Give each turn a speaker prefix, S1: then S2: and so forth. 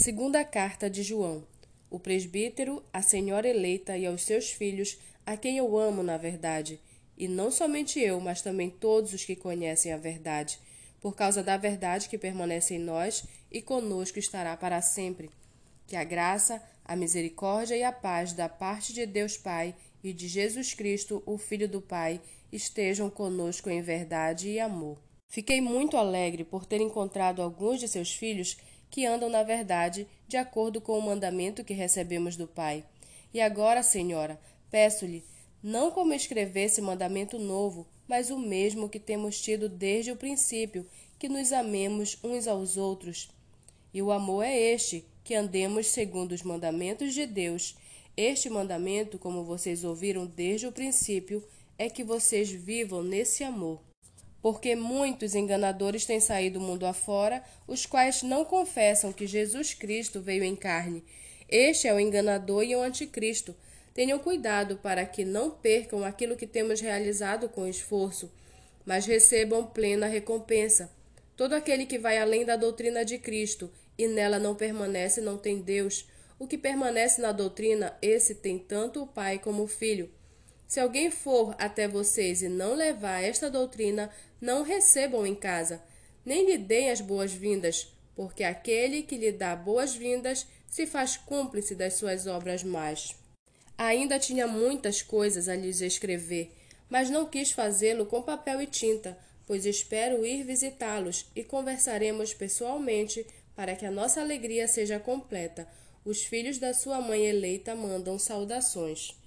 S1: Segunda carta de João. O presbítero, a senhora eleita e aos seus filhos, a quem eu amo na verdade, e não somente eu, mas também todos os que conhecem a verdade, por causa da verdade que permanece em nós e conosco estará para sempre. Que a graça, a misericórdia e a paz da parte de Deus Pai e de Jesus Cristo, o Filho do Pai, estejam conosco em verdade e amor. Fiquei muito alegre por ter encontrado alguns de seus filhos que andam na verdade, de acordo com o mandamento que recebemos do Pai. E agora, Senhora, peço-lhe, não como escrevesse mandamento novo, mas o mesmo que temos tido desde o princípio, que nos amemos uns aos outros. E o amor é este, que andemos segundo os mandamentos de Deus. Este mandamento, como vocês ouviram desde o princípio, é que vocês vivam nesse amor porque muitos enganadores têm saído mundo afora, os quais não confessam que Jesus Cristo veio em carne. Este é o enganador e o anticristo. Tenham cuidado para que não percam aquilo que temos realizado com esforço, mas recebam plena recompensa. Todo aquele que vai além da doutrina de Cristo e nela não permanece não tem Deus. O que permanece na doutrina, esse tem tanto o Pai como o Filho. Se alguém for até vocês e não levar esta doutrina, não recebam em casa, nem lhe deem as boas-vindas, porque aquele que lhe dá boas-vindas se faz cúmplice das suas obras más. Ainda tinha muitas coisas a lhes escrever, mas não quis fazê-lo com papel e tinta, pois espero ir visitá-los e conversaremos pessoalmente para que a nossa alegria seja completa. Os filhos da sua mãe eleita mandam saudações.